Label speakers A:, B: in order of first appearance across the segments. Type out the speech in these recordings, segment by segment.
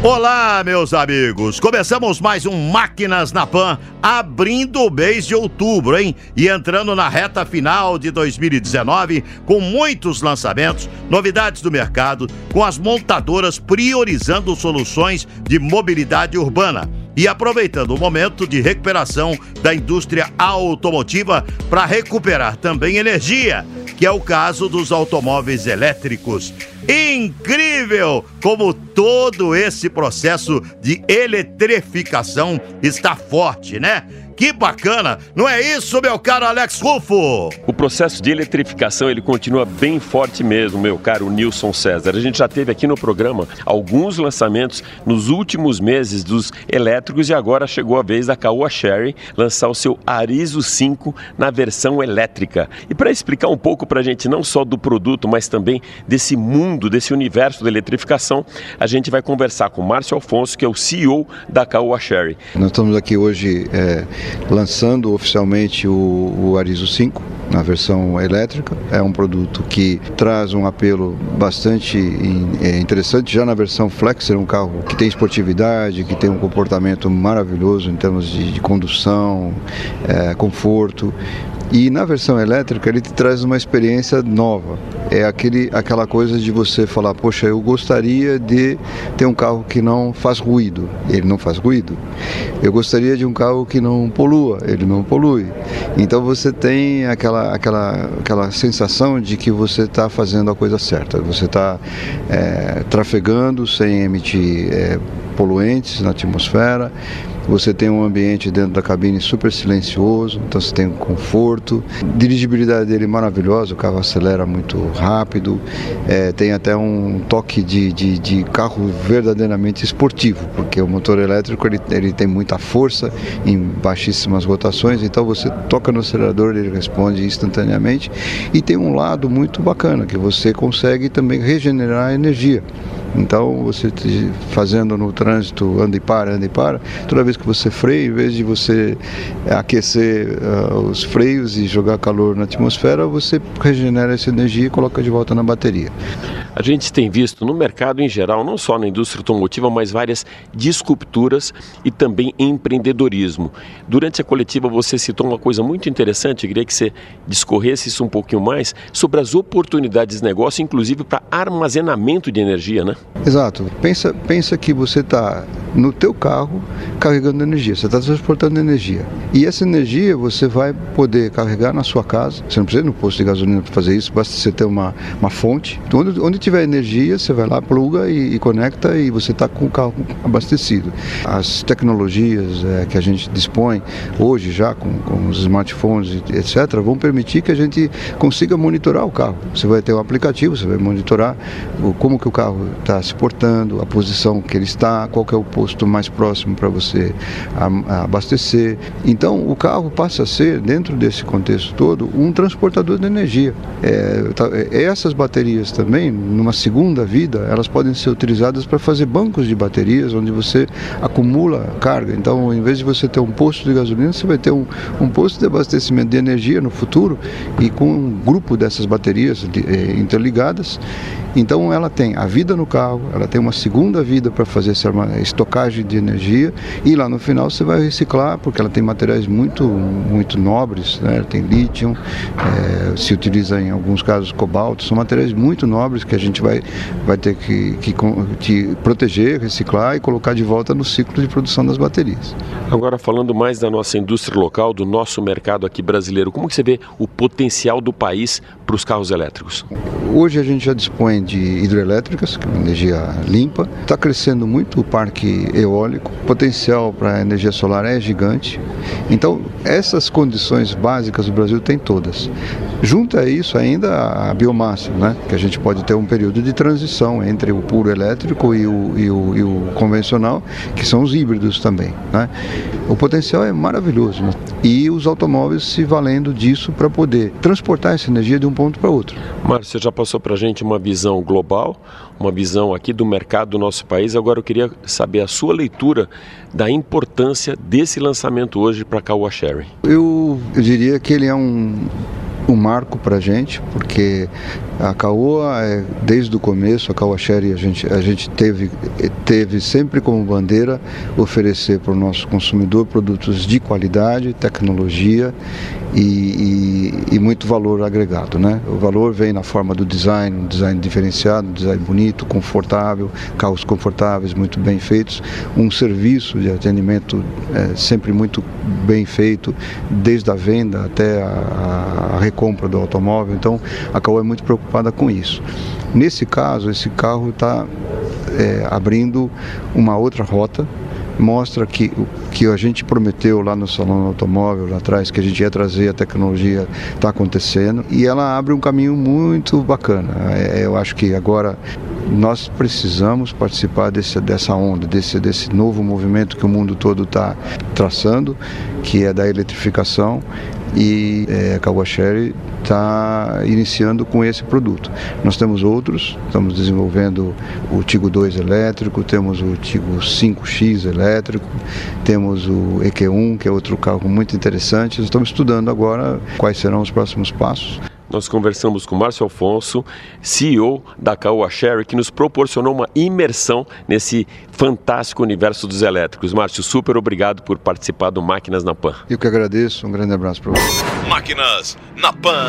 A: Olá, meus amigos! Começamos mais um Máquinas na Pan, abrindo o mês de outubro, hein? E entrando na reta final de 2019, com muitos lançamentos, novidades do mercado, com as montadoras priorizando soluções de mobilidade urbana e aproveitando o momento de recuperação da indústria automotiva para recuperar também energia, que é o caso dos automóveis elétricos. Incrível como todo esse processo de eletrificação está forte, né? Que bacana! Não é isso, meu caro Alex Rufo?
B: O processo de eletrificação ele continua bem forte mesmo, meu caro Nilson César. A gente já teve aqui no programa alguns lançamentos nos últimos meses dos elétricos e agora chegou a vez da Caoa Sherry lançar o seu Arizo 5 na versão elétrica. E para explicar um pouco para a gente não só do produto, mas também desse mundo, desse universo da eletrificação, a gente vai conversar com Márcio Alfonso, que é o CEO da Caoa Sherry.
C: Nós estamos aqui hoje é lançando oficialmente o, o Arizo 5 na versão elétrica. É um produto que traz um apelo bastante é, interessante. Já na versão Flex, é um carro que tem esportividade, que tem um comportamento maravilhoso em termos de, de condução, é, conforto. E na versão elétrica ele te traz uma experiência nova. É aquele, aquela coisa de você falar, poxa, eu gostaria de ter um carro que não faz ruído. Ele não faz ruído. Eu gostaria de um carro que não polua. Ele não polui. Então você tem aquela, aquela, aquela sensação de que você está fazendo a coisa certa. Você está é, trafegando sem emitir é, poluentes na atmosfera você tem um ambiente dentro da cabine super silencioso, então você tem um conforto. A dirigibilidade dele é maravilhosa, o carro acelera muito rápido, é, tem até um toque de, de, de, carro verdadeiramente esportivo, porque o motor elétrico ele, ele tem muita força em baixíssimas rotações, então você toca no acelerador, ele responde instantaneamente. E tem um lado muito bacana, que você consegue também regenerar energia. Então, você fazendo no trânsito, anda e para, anda e para, toda vez que você freia, em vez de você aquecer uh, os freios e jogar calor na atmosfera, você regenera essa energia e coloca de volta na bateria.
B: A gente tem visto no mercado em geral, não só na indústria automotiva, mas várias disrupturas e também empreendedorismo. Durante a coletiva você citou uma coisa muito interessante, eu queria que você discorresse isso um pouquinho mais, sobre as oportunidades de negócio, inclusive para armazenamento de energia, né?
C: Exato. Pensa, pensa que você está no teu carro carregando energia, você está transportando energia. E essa energia você vai poder carregar na sua casa, você não precisa ir no posto de gasolina para fazer isso, basta você ter uma, uma fonte. Onde, onde tiver energia, você vai lá, pluga e, e conecta e você está com o carro abastecido. As tecnologias é, que a gente dispõe hoje já com, com os smartphones, etc., vão permitir que a gente consiga monitorar o carro. Você vai ter um aplicativo, você vai monitorar como que o carro está se portando, a posição que ele está, qual que é o posto mais próximo para você abastecer. Então, o carro passa a ser, dentro desse contexto todo, um transportador de energia. É, tá, é, essas baterias também, numa segunda vida, elas podem ser utilizadas para fazer bancos de baterias, onde você acumula carga. Então, em vez de você ter um posto de gasolina, você vai ter um, um posto de abastecimento de energia no futuro e com um grupo dessas baterias de, é, interligadas então ela tem a vida no carro, ela tem uma segunda vida para fazer essa estocagem de energia e lá no final você vai reciclar porque ela tem materiais muito muito nobres, né? tem lítio, é, se utiliza em alguns casos cobalto, são materiais muito nobres que a gente vai, vai ter que, que, que proteger, reciclar e colocar de volta no ciclo de produção das baterias.
B: Agora falando mais da nossa indústria local, do nosso mercado aqui brasileiro, como que você vê o potencial do país para os carros elétricos?
C: Hoje a gente já dispõe de hidrelétricas, que é energia limpa. Está crescendo muito o parque eólico, o potencial para energia solar é gigante. Então, essas condições básicas o Brasil tem todas. Junto a isso ainda a biomassa, né? que a gente pode ter um, período de transição entre o puro elétrico e o, e o, e o convencional, que são os híbridos também. Né? O potencial é maravilhoso né? e os automóveis se valendo disso para poder transportar essa energia de um ponto para outro.
B: Márcio, você já passou para a gente uma visão global, uma visão aqui do mercado do nosso país. Agora eu queria saber a sua leitura da importância desse lançamento hoje para a Caoa Sherry.
C: Eu, eu diria que ele é um, um marco para a gente, porque a Caoa, é, desde o começo, a Caoa Sherry, a gente, a gente teve, teve sempre como bandeira oferecer para o nosso consumidor produtos de qualidade, tecnologia e, e, e, muito valor agregado. Né? O valor vem na forma do design, um design diferenciado, um design bonito, confortável, carros confortáveis, muito bem feitos, um serviço de atendimento é, sempre muito bem feito, desde a venda até a, a recompra do automóvel. Então, a Caoa é muito preocupada preocupada com isso. Nesse caso, esse carro está é, abrindo uma outra rota, mostra que o que a gente prometeu lá no Salão Automóvel, lá atrás, que a gente ia trazer a tecnologia, está acontecendo, e ela abre um caminho muito bacana. É, eu acho que agora nós precisamos participar desse, dessa onda, desse, desse novo movimento que o mundo todo está traçando, que é da eletrificação, e é, a Kawasherry está iniciando com esse produto. Nós temos outros, estamos desenvolvendo o Tigo 2 elétrico, temos o Tigo 5X elétrico, temos o EQ1, que é outro carro muito interessante. Estamos estudando agora quais serão os próximos passos.
B: Nós conversamos com Márcio Alfonso, CEO da Caoa Sherry, que nos proporcionou uma imersão nesse fantástico universo dos elétricos. Márcio, super obrigado por participar do Máquinas na Pan.
C: Eu que agradeço, um grande abraço para você.
D: Máquinas na Pan.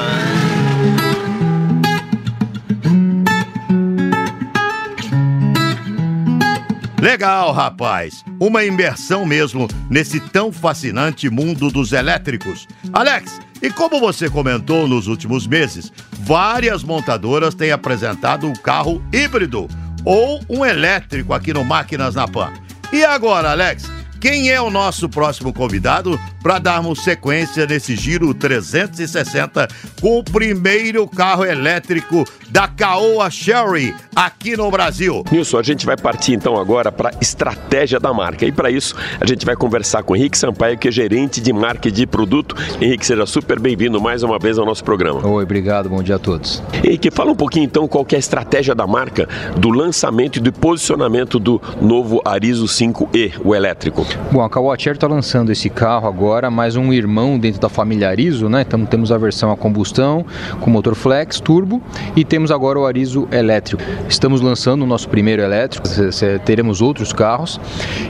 A: Legal, rapaz. Uma imersão mesmo nesse tão fascinante mundo dos elétricos. Alex, e como você comentou nos últimos meses, várias montadoras têm apresentado um carro híbrido ou um elétrico aqui no Máquinas na Pan. E agora, Alex, quem é o nosso próximo convidado para darmos sequência nesse giro 360 com o primeiro carro elétrico da Caoa Sherry aqui no Brasil?
B: Nilson, a gente vai partir então agora para estratégia da marca. E para isso, a gente vai conversar com Henrique Sampaio, que é gerente de marca de produto. Henrique, seja super bem-vindo mais uma vez ao nosso programa.
E: Oi, obrigado, bom dia a todos.
B: Henrique, fala um pouquinho então qual é a estratégia da marca do lançamento e do posicionamento do novo Arizo 5E, o elétrico.
E: Bom, a Kawasaki está lançando esse carro agora, mais um irmão dentro da família Arizo, né? Então temos a versão a combustão com motor flex, turbo e temos agora o Arizo elétrico. Estamos lançando o nosso primeiro elétrico, teremos outros carros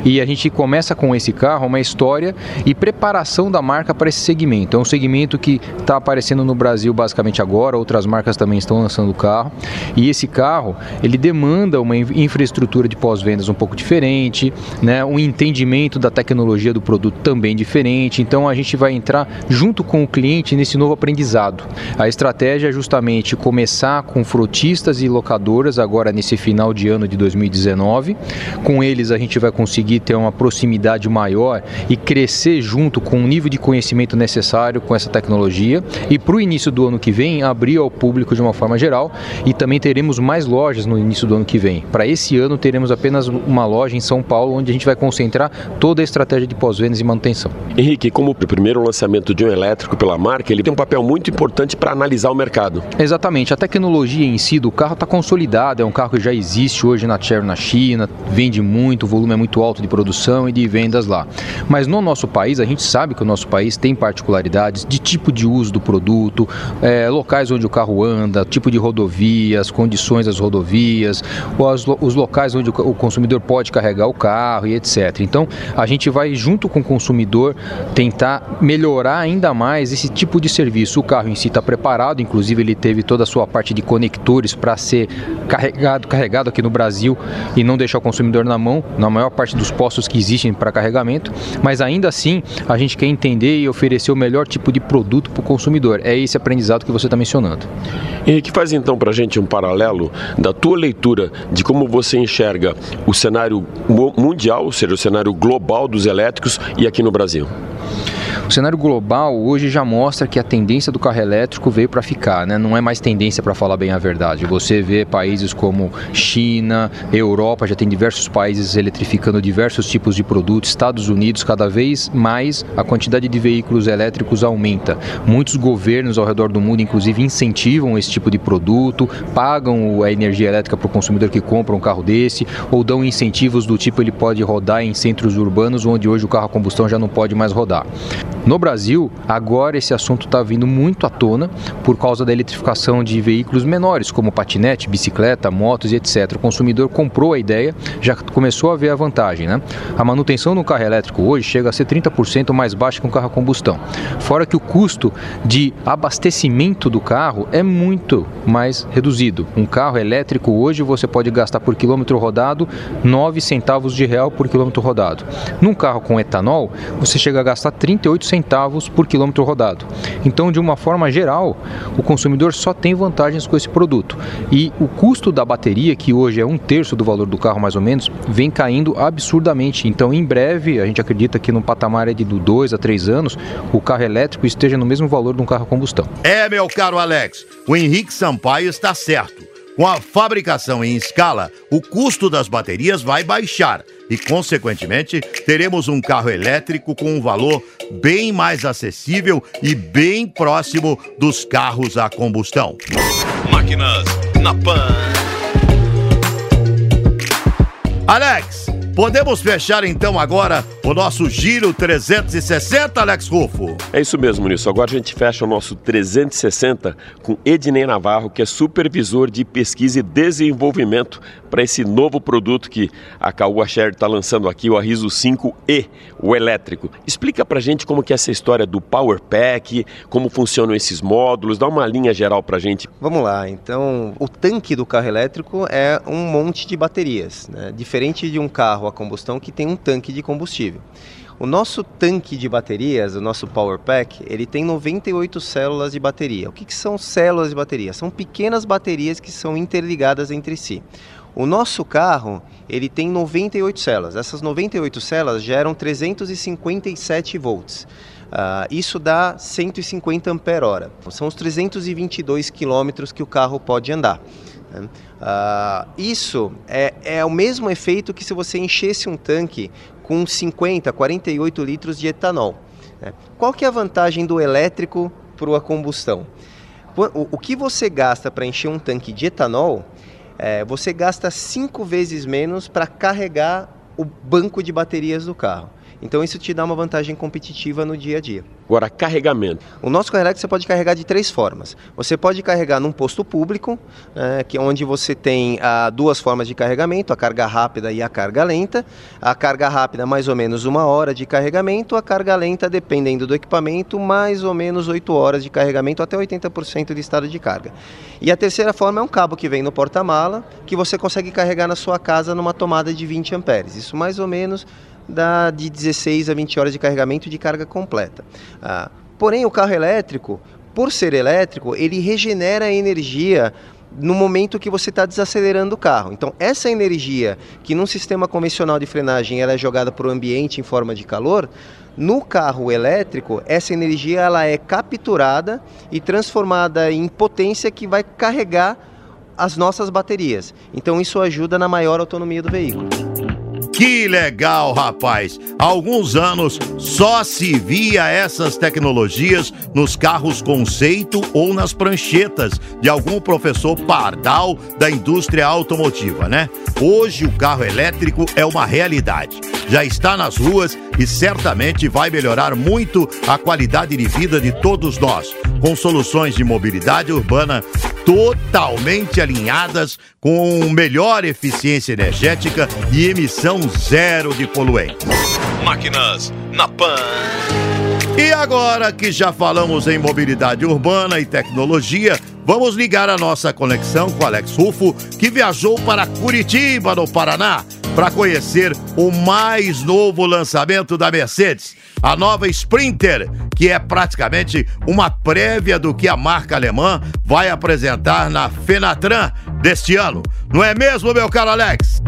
E: e a gente começa com esse carro uma história e preparação da marca para esse segmento. É um segmento que está aparecendo no Brasil basicamente agora, outras marcas também estão lançando o carro e esse carro ele demanda uma infraestrutura de pós-vendas um pouco diferente, né? Um entendimento da tecnologia do produto também diferente. Então a gente vai entrar junto com o cliente nesse novo aprendizado. A estratégia é justamente começar com frotistas e locadoras agora nesse final de ano de 2019. Com eles a gente vai conseguir ter uma proximidade maior e crescer junto com o nível de conhecimento necessário com essa tecnologia. E para o início do ano que vem abrir ao público de uma forma geral e também teremos mais lojas no início do ano que vem. Para esse ano teremos apenas uma loja em São Paulo onde a gente vai concentrar toda a estratégia de pós-vendas e manutenção.
B: Henrique, como o primeiro lançamento de um elétrico pela marca, ele tem um papel muito importante para analisar o mercado.
E: Exatamente. A tecnologia em si do carro está consolidada, é um carro que já existe hoje na Cherry na China, vende muito, o volume é muito alto de produção e de vendas lá. Mas no nosso país, a gente sabe que o nosso país tem particularidades de tipo de uso do produto, é, locais onde o carro anda, tipo de rodovias, condições das rodovias, os, os locais onde o consumidor pode carregar o carro e etc. Então, a gente vai junto com o consumidor tentar melhorar ainda mais esse tipo de serviço. O carro em si está preparado, inclusive ele teve toda a sua parte de conectores para ser carregado, carregado aqui no Brasil e não deixar o consumidor na mão, na maior parte dos postos que existem para carregamento, mas ainda assim a gente quer entender e oferecer o melhor tipo de produto para o consumidor. É esse aprendizado que você está mencionando.
B: Henrique, faz então para a gente um paralelo da tua leitura de como você enxerga o cenário mundial, ou seja, o cenário global dos elétricos e aqui no Brasil.
E: O cenário global hoje já mostra que a tendência do carro elétrico veio para ficar, né? Não é mais tendência para falar bem a verdade. Você vê países como China, Europa, já tem diversos países eletrificando diversos tipos de produtos, Estados Unidos, cada vez mais a quantidade de veículos elétricos aumenta. Muitos governos ao redor do mundo, inclusive, incentivam esse tipo de produto, pagam a energia elétrica para o consumidor que compra um carro desse, ou dão incentivos do tipo ele pode rodar em centros urbanos onde hoje o carro a combustão já não pode mais rodar. No Brasil, agora esse assunto está vindo muito à tona por causa da eletrificação de veículos menores, como patinete, bicicleta, motos e etc. O consumidor comprou a ideia, já começou a ver a vantagem. Né? A manutenção no carro elétrico hoje chega a ser 30% mais baixa que um carro a combustão. Fora que o custo de abastecimento do carro é muito mais reduzido. Um carro elétrico hoje você pode gastar por quilômetro rodado 9 centavos de real por quilômetro rodado. Num carro com etanol, você chega a gastar 38 centavos por quilômetro rodado. Então, de uma forma geral, o consumidor só tem vantagens com esse produto. E o custo da bateria, que hoje é um terço do valor do carro mais ou menos, vem caindo absurdamente. Então, em breve, a gente acredita que no patamar de 2 a 3 anos, o carro elétrico esteja no mesmo valor de um carro a combustão.
A: É, meu caro Alex, o Henrique Sampaio está certo. Com a fabricação em escala, o custo das baterias vai baixar e, consequentemente, teremos um carro elétrico com um valor bem mais acessível e bem próximo dos carros a combustão.
D: Máquinas na Pan.
A: Alex, Podemos fechar então agora o nosso Giro 360, Alex Rufo?
B: É isso mesmo, Nilson. Agora a gente fecha o nosso 360 com Ednei Navarro, que é supervisor de pesquisa e desenvolvimento para esse novo produto que a Caoa Share está lançando aqui, o Arriso 5E, o elétrico. Explica para a gente como que é essa história do Power Pack, como funcionam esses módulos, dá uma linha geral para a gente.
F: Vamos lá, então o tanque do carro elétrico é um monte de baterias, né? diferente de um carro a combustão que tem um tanque de combustível. O nosso tanque de baterias, o nosso Power Pack, ele tem 98 células de bateria. O que, que são células de bateria? São pequenas baterias que são interligadas entre si. O nosso carro, ele tem 98 células. Essas 98 células geram 357 volts. Uh, isso dá 150 ampere hora. São os 322 quilômetros que o carro pode andar. Uh, isso é, é o mesmo efeito que se você enchesse um tanque com 50, 48 litros de etanol. Né? Qual que é a vantagem do elétrico para a combustão? O, o, que você gasta para encher um tanque de etanol, é, você gasta cinco vezes menos para carregar o banco de baterias do carro. Então isso te dá uma vantagem competitiva no dia a dia.
B: Agora, carregamento.
F: O nosso carregamento você pode carregar de três formas. Você pode carregar num posto público, é, que é onde você tem ah, duas formas de carregamento, a carga rápida e a carga lenta. A carga rápida, mais ou menos uma hora de carregamento. A carga lenta, dependendo do equipamento, mais ou menos oito horas de carregamento, até 80% de estado de carga. E a terceira forma é um cabo que vem no porta-mala, que você consegue carregar na sua casa numa tomada de 20 amperes. Isso mais ou menos dá de 16 a 20 horas de carregamento de carga completa. Ah, porém, o carro elétrico, por ser elétrico, ele regenera energia no momento que você está desacelerando o carro. Então, essa energia que num sistema convencional de frenagem ela é jogada para o ambiente em forma de calor, no carro elétrico, essa energia ela é capturada e transformada em potência que vai carregar as nossas baterias. Então, isso ajuda na maior autonomia do veículo.
A: Que legal, rapaz! Há alguns anos só se via essas tecnologias nos carros conceito ou nas pranchetas de algum professor pardal da indústria automotiva, né? Hoje o carro elétrico é uma realidade. Já está nas ruas e certamente vai melhorar muito a qualidade de vida de todos nós, com soluções de mobilidade urbana totalmente alinhadas com melhor eficiência energética e emissão zero de poluentes.
D: Máquinas na Pan.
A: E agora que já falamos em mobilidade urbana e tecnologia, vamos ligar a nossa conexão com Alex Rufo, que viajou para Curitiba, no Paraná, para conhecer o mais novo lançamento da Mercedes, a nova Sprinter, que é praticamente uma prévia do que a marca alemã vai apresentar na Fenatran deste ano. Não é mesmo, meu caro Alex?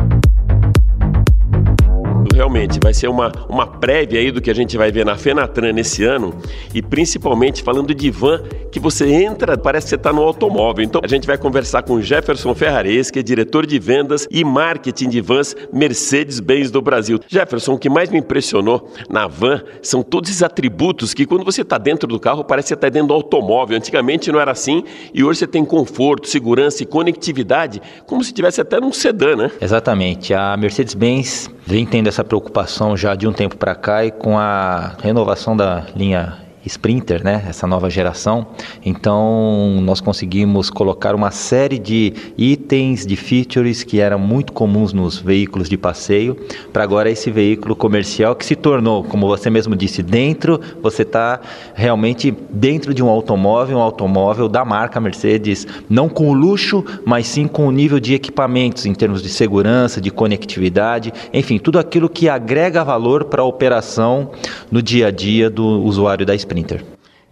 B: Realmente. Vai ser uma, uma prévia aí do que a gente vai ver na Fenatran nesse ano e principalmente falando de van que você entra, parece que você está no automóvel. Então a gente vai conversar com Jefferson Ferrares, que é diretor de vendas e marketing de vans Mercedes-Benz do Brasil. Jefferson, o que mais me impressionou na van são todos esses atributos que quando você está dentro do carro parece que você está dentro do automóvel. Antigamente não era assim e hoje você tem conforto, segurança e conectividade como se tivesse até num sedã, né?
G: Exatamente. A Mercedes-Benz vem tendo essa preocupação já de um tempo para cá e com a renovação da linha Sprinter, né, essa nova geração. Então, nós conseguimos colocar uma série de itens, de features que eram muito comuns nos veículos de passeio, para agora esse veículo comercial que se tornou, como você mesmo disse, dentro, você está realmente dentro de um automóvel, um automóvel da marca Mercedes, não com luxo, mas sim com o nível de equipamentos em termos de segurança, de conectividade, enfim, tudo aquilo que agrega valor para a operação no dia a dia do usuário da Sprinter. Sprinter.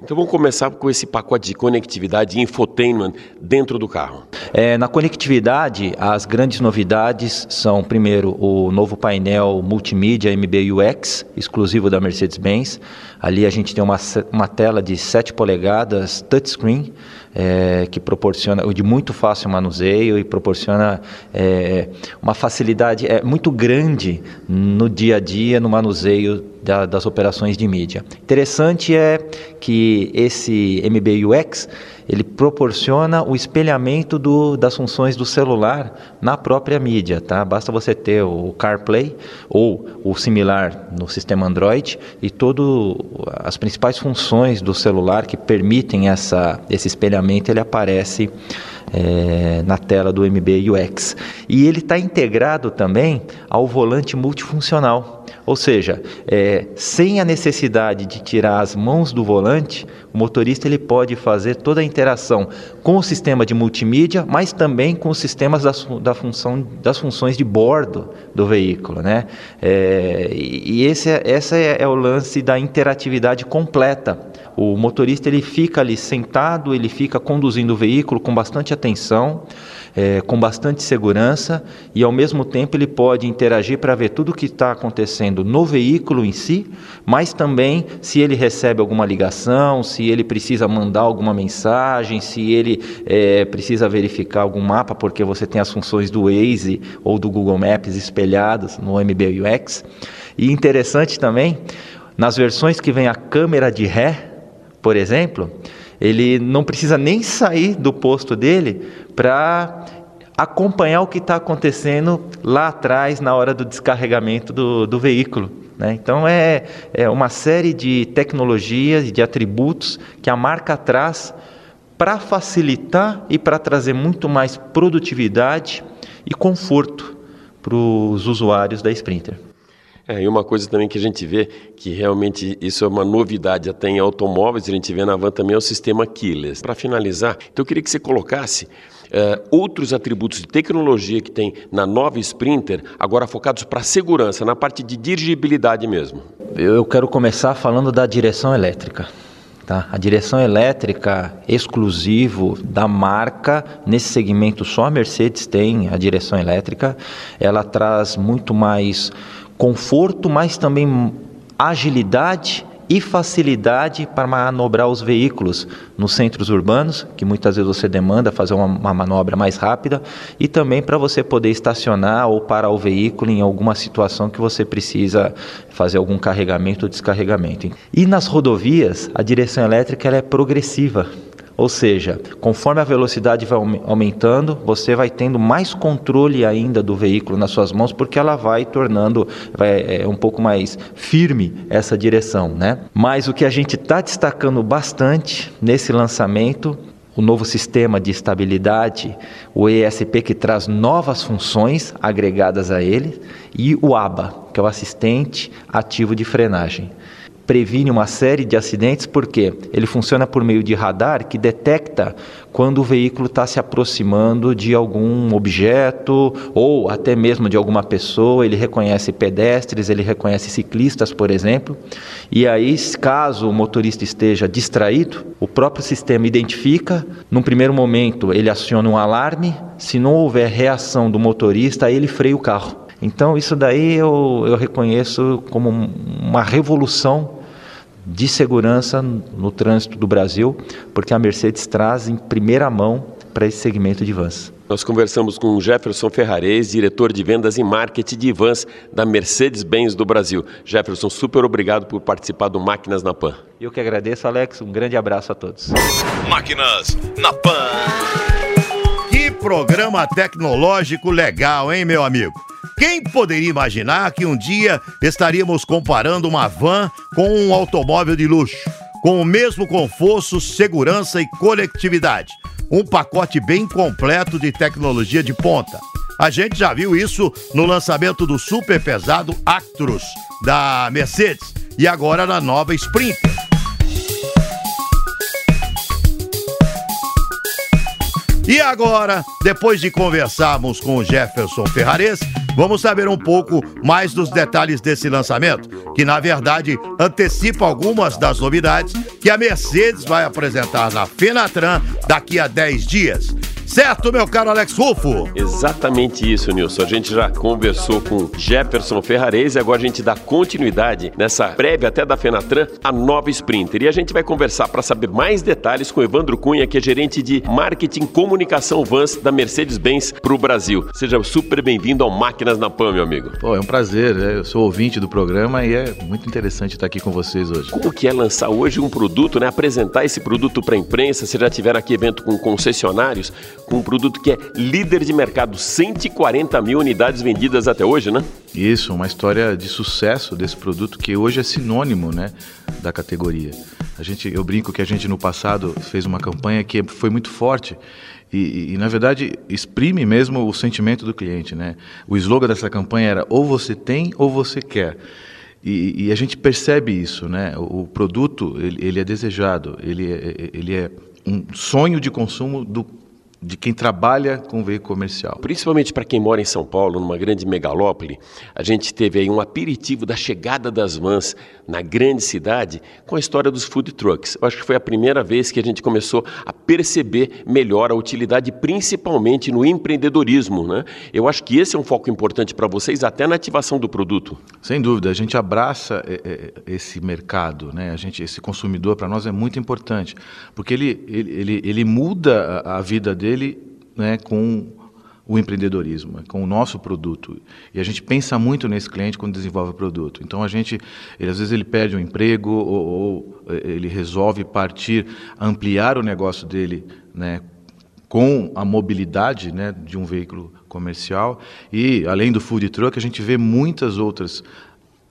B: Então vamos começar com esse pacote de conectividade e infotainment dentro do carro.
G: É, na conectividade, as grandes novidades são, primeiro, o novo painel multimídia MBUX, exclusivo da Mercedes-Benz. Ali a gente tem uma, uma tela de 7 polegadas touchscreen, é, que proporciona de muito fácil manuseio e proporciona é, uma facilidade é, muito grande no dia a dia no manuseio da, das operações de mídia. Interessante é que esse MBUX ele proporciona o espelhamento do, das funções do celular na própria mídia, tá? Basta você ter o CarPlay ou o similar no sistema Android e todas as principais funções do celular que permitem essa, esse espelhamento ele aparece é, na tela do MBUX. E ele está integrado também ao volante multifuncional. Ou seja, é, sem a necessidade de tirar as mãos do volante, o motorista ele pode fazer toda a interação com o sistema de multimídia, mas também com os sistemas das, da função, das funções de bordo do veículo. Né? É, e esse é, é, é o lance da interatividade completa. O motorista ele fica ali sentado, ele fica conduzindo o veículo com bastante atenção é, com bastante segurança e ao mesmo tempo ele pode interagir para ver tudo o que está acontecendo no veículo em si, mas também se ele recebe alguma ligação, se ele precisa mandar alguma mensagem, se ele é, precisa verificar algum mapa, porque você tem as funções do Waze ou do Google Maps espelhadas no MBUX. E interessante também, nas versões que vem a câmera de ré, por exemplo, ele não precisa nem sair do posto dele para acompanhar o que está acontecendo lá atrás na hora do descarregamento do, do veículo. Né? Então é, é uma série de tecnologias e de atributos que a marca traz para facilitar e para trazer muito mais produtividade e conforto para os usuários da Sprinter.
B: É, e uma coisa também que a gente vê, que realmente isso é uma novidade até em automóveis, a gente vê na van também, é o sistema keyless. Para finalizar, então eu queria que você colocasse uh, outros atributos de tecnologia que tem na nova Sprinter, agora focados para segurança, na parte de dirigibilidade mesmo.
G: Eu quero começar falando da direção elétrica. Tá? A direção elétrica exclusivo da marca, nesse segmento só a Mercedes tem a direção elétrica, ela traz muito mais conforto, mas também agilidade e facilidade para manobrar os veículos nos centros urbanos, que muitas vezes você demanda fazer uma, uma, manobra mais rápida, e também para você poder estacionar ou parar o veículo em alguma situação que você precisa fazer algum carregamento ou descarregamento. E nas rodovias, a direção elétrica é progressiva. Ou seja, conforme a velocidade vai aumentando, você vai tendo mais controle ainda do veículo nas suas mãos, porque ela vai tornando vai, é, um pouco mais firme essa direção, né? Mas o que a gente está destacando bastante nesse lançamento o novo sistema de estabilidade, o ESP que traz novas funções agregadas a ele, e o ABA, que é o assistente ativo de frenagem previne uma série de acidentes porque ele funciona por meio de radar que detecta quando o veículo está se aproximando de algum objeto ou até mesmo de alguma pessoa. Ele reconhece pedestres, ele reconhece ciclistas, por exemplo. E aí, caso o motorista esteja distraído, o próprio sistema identifica. Num primeiro momento, ele aciona um alarme. Se não houver reação do motorista, ele freia o carro. Então, isso daí eu, eu reconheço como uma revolução de segurança no trânsito do Brasil, porque a Mercedes traz em primeira mão para esse segmento de vans.
B: Nós conversamos com Jefferson Ferrarez, diretor de vendas e marketing de vans da Mercedes-Benz do Brasil. Jefferson, super obrigado por participar do Máquinas na Pan.
G: Eu que agradeço, Alex. Um grande abraço a todos.
D: Máquinas na Pan.
A: Que programa tecnológico legal, hein, meu amigo? Quem poderia imaginar que um dia estaríamos comparando uma van com um automóvel de luxo, com o mesmo conforto, segurança e conectividade? Um pacote bem completo de tecnologia de ponta. A gente já viu isso no lançamento do super pesado Actros da Mercedes e agora na nova Sprinter. E agora, depois de conversarmos com o Jefferson Ferrares, vamos saber um pouco mais dos detalhes desse lançamento, que na verdade antecipa algumas das novidades que a Mercedes vai apresentar na Fenatran daqui a 10 dias. Certo, meu caro Alex Rufo?
B: Exatamente isso, Nilson. A gente já conversou com Jefferson Ferrarese e agora a gente dá continuidade nessa prévia até da Fenatran, a nova Sprinter. E a gente vai conversar para saber mais detalhes com Evandro Cunha, que é gerente de marketing comunicação Vans da Mercedes-Benz para o Brasil. Seja super bem-vindo ao Máquinas na Pan, meu amigo.
H: Pô, é um prazer. né? Eu sou ouvinte do programa e é muito interessante estar aqui com vocês hoje.
B: Como que é lançar hoje um produto, né? Apresentar esse produto para a imprensa? Vocês já tiveram aqui evento com concessionários, com um produto que é líder de mercado, 140 mil unidades vendidas até hoje, né?
H: Isso, uma história de sucesso desse produto que hoje é sinônimo, né, da categoria. A gente, eu brinco que a gente no passado fez uma campanha que foi muito forte e, e, na verdade exprime mesmo o sentimento do cliente, né? O slogan dessa campanha era ou você tem ou você quer. E, e a gente percebe isso, né? O, o produto ele, ele, é desejado, ele é, ele é um sonho de consumo do de quem trabalha com veículo comercial.
B: Principalmente para quem mora em São Paulo, numa grande megalópole, a gente teve aí um aperitivo da chegada das vans na grande cidade com a história dos food trucks. Eu acho que foi a primeira vez que a gente começou a perceber melhor a utilidade, principalmente no empreendedorismo. Né? Eu acho que esse é um foco importante para vocês, até na ativação do produto.
H: Sem dúvida, a gente abraça é, é, esse mercado, né? a gente, esse consumidor para nós é muito importante, porque ele, ele, ele, ele muda a, a vida dele dele né, com o empreendedorismo, com o nosso produto. E a gente pensa muito nesse cliente quando desenvolve o produto. Então a gente, ele, às vezes ele perde um emprego ou, ou ele resolve partir, ampliar o negócio dele, né, com a mobilidade né, de um veículo comercial. E além do food truck, a gente vê muitas outras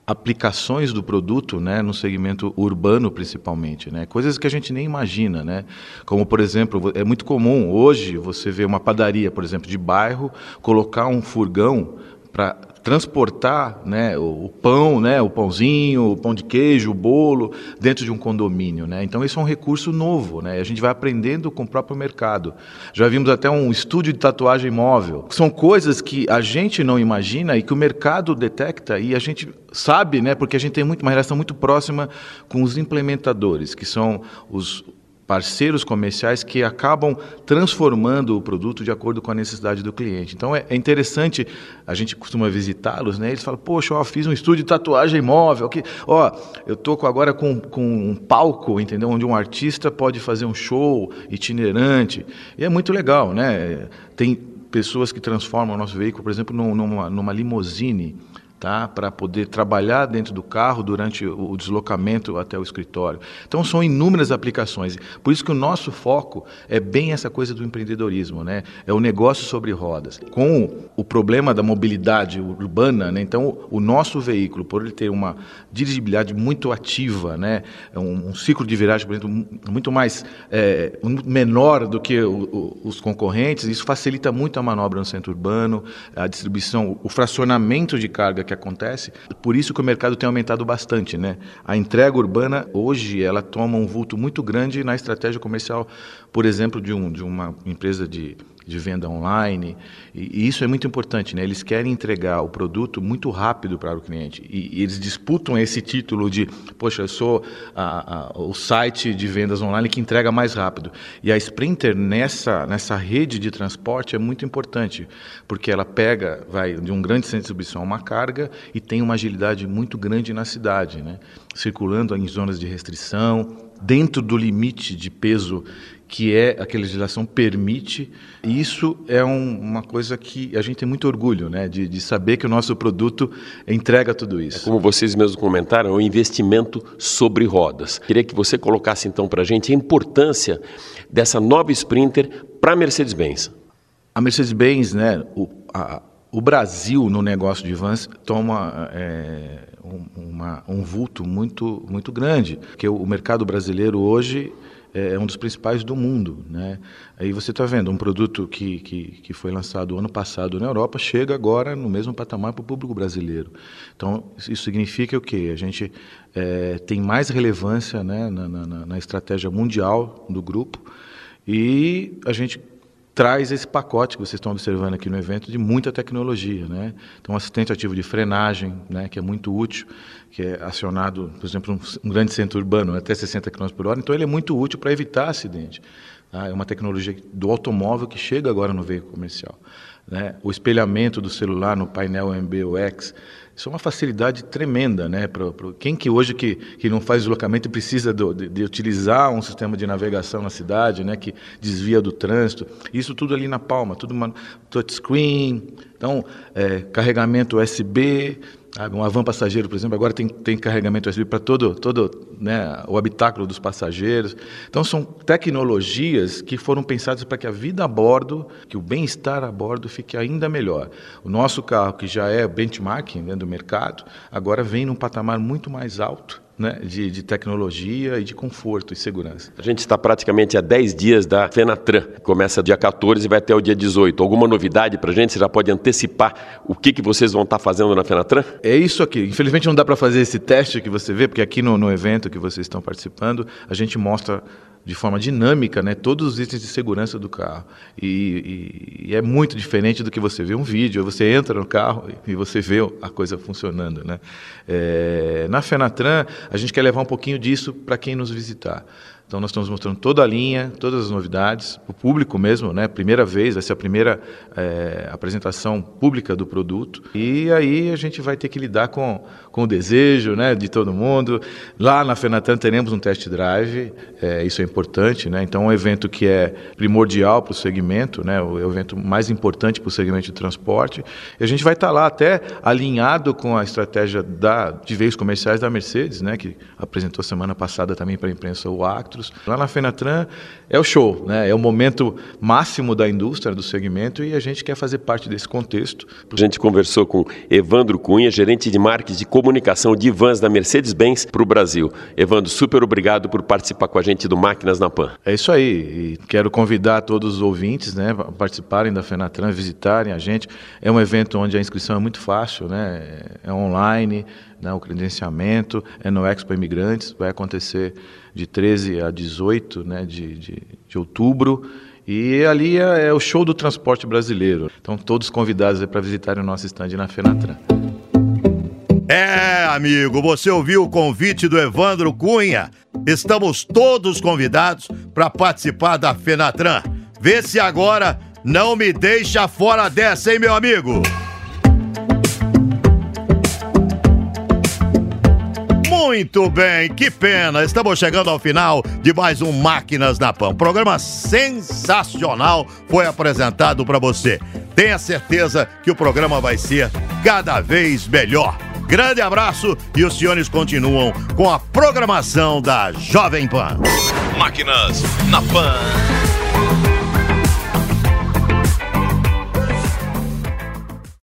H: aplicações do produto, né, no segmento urbano principalmente, né, coisas que a gente nem imagina, né, como por exemplo é muito comum hoje você ver uma padaria, por exemplo, de bairro colocar um furgão para transportar né, o, o, pão, né, o pãozinho, o pão de queijo, o bolo, dentro de um condomínio. Né? Então, isso é um recurso novo, né? a gente vai aprendendo com o próprio mercado. Já vimos até um estúdio de tatuagem móvel. São coisas que a gente não imagina e que o mercado detecta e a gente sabe, né, porque a gente tem muito, uma relação muito próxima com os implementadores, que são os parceiros comerciais que acabam transformando o produto de acordo com a necessidade do cliente. Então é, é interessante, a gente costuma visitá-los, né? Eles falam, poxa, ó, fiz um estúdio de tatuagem móvel, que, ó, eu tô agora com, com um palco, entendeu? Onde um artista pode fazer um show itinerante. E é muito legal, né? Tem pessoas que transformam o nosso veículo, por exemplo, numa, numa limusine tá? para poder trabalhar dentro do carro durante o deslocamento até o escritório. Então são inúmeras aplicações. Por isso que o nosso foco é bem essa coisa do empreendedorismo, né? É o negócio sobre rodas. Com o problema da mobilidade urbana, né? Então o nosso veículo, por ele ter uma dirigibilidade muito ativa, né? Um, um ciclo de viragem, por exemplo, muito mais é, menor do que o, o, os concorrentes, isso facilita muito a manobra no centro urbano, a distribuição, o fracionamento de carga que acontece. Por isso que o mercado tem aumentado bastante, né? A entrega urbana hoje ela toma um vulto muito grande na estratégia comercial, por exemplo, de, um, de uma empresa de de venda online. E, e, isso é muito importante, né? Eles querem entregar o produto muito rápido para o cliente. E, e eles disputam esse título de, poxa, eu sou a, a, o site de vendas online que entrega mais rápido. E a Sprinter, nessa, nessa rede de transporte, é muito importante, porque ela pega, vai de um grande centro de distribuição a uma carga e tem uma agilidade muito grande na cidade, né? circulando em zonas de restrição, dentro do limite de peso que é a que a legislação permite. E isso é um, uma coisa que a gente tem muito orgulho, né, de, de, saber que o nosso produto entrega tudo isso.
B: É como vocês mesmos comentaram, é um investimento sobre rodas. Queria que você colocasse então para a gente a importância dessa nova Sprinter para a Mercedes-Benz.
H: A Mercedes-Benz, né, o, a, o Brasil no negócio de vans toma é, um, uma, um vulto muito, muito grande, porque o mercado brasileiro hoje é, é um dos principais do mundo. Né? Aí você está vendo, um produto que, que, que foi lançado ano passado na Europa chega agora no mesmo patamar para o público brasileiro. Então, isso significa o quê? A gente é, tem mais relevância né, na, na, na estratégia mundial do grupo e a gente traz esse pacote que vocês estão observando aqui no evento de muita tecnologia, né? Então, um assistente ativo de frenagem, né, que é muito útil, que é acionado, por exemplo, um, grande centro urbano até 60 km por hora, então ele é muito útil para evitar acidente. Tá? É uma tecnologia do automóvel que chega agora no veículo comercial. Né? O espelhamento do celular no painel MBUX, isso é uma facilidade tremenda, né? Para quem que hoje que, que não faz deslocamento precisa do, de, de, utilizar um sistema de navegação na cidade, né? Que desvia do trânsito. Isso tudo ali na palma, tudo uma touchscreen, então é, carregamento USB, Sabe, um van passageiro, por exemplo, agora tem, tem carregamento USB para todo, todo né, o habitáculo dos passageiros. Então, são tecnologias que foram pensadas para que a vida a bordo, que o bem-estar a bordo fique ainda melhor. O nosso carro, que já é benchmarking né, do mercado, agora vem num patamar muito mais alto né, de, de, tecnologia e de conforto e segurança.
B: A gente está praticamente há 10 dias da Fenatran, começa dia 14 e vai até o dia 18. Alguma novidade para a gente? Você já pode antecipar o que, que vocês vão estar tá fazendo na Fenatran?
H: É isso aqui. Infelizmente não dá para fazer esse teste que você vê, porque aqui no, no evento que vocês estão participando, a gente mostra de forma dinâmica né, todos os itens de segurança do carro. E, e, e, é muito diferente do que você vê um vídeo, você entra no carro e você vê a coisa funcionando. Né? É, na Fenatran, a gente quer levar um pouquinho disso para quem nos visitar. Então nós estamos mostrando toda a linha, todas as novidades, o público mesmo, né? Primeira vez, vai ser a primeira é, apresentação pública do produto. E aí a gente vai ter que lidar com, com o desejo né, de todo mundo. Lá na Fenatan teremos um test drive, é, isso é importante, né? Então é um evento que é primordial para o segmento, né? É o evento mais importante para o segmento de transporte. E a gente vai estar lá até alinhado com a estratégia da, de veículos comerciais da Mercedes, né? Que apresentou semana passada também para a imprensa o Actros Lá na Fenatran é o show, né? é o momento máximo da indústria, do segmento, e a gente quer fazer parte desse contexto.
B: A gente conversou com Evandro Cunha, gerente de marketing de comunicação de vans da Mercedes-Benz para o Brasil. Evandro, super obrigado por participar com a gente do Máquinas na Pan.
H: É isso aí, e quero convidar todos os ouvintes né, a participarem da Fenatran, visitarem a gente. É um evento onde a inscrição é muito fácil, né? é online, né, o credenciamento, é no Expo Imigrantes, vai acontecer de 13 a 18 né, de, de, de outubro. E ali é, é, o show do transporte brasileiro. Então, todos convidados para visitarem o nosso estande na Fenatran.
A: É, amigo, você ouviu o convite do Evandro Cunha? Estamos todos convidados para participar da Fenatran. Vê se agora não me deixa fora dessa, hein, meu amigo? Muito bem, que pena. Estamos chegando ao final de mais um Máquinas na Pan. Programa sensacional foi apresentado para você. Tenha certeza que o programa vai ser cada vez melhor. Grande abraço e os senhores continuam com a programação da Jovem Pan.
D: Máquinas na Pan.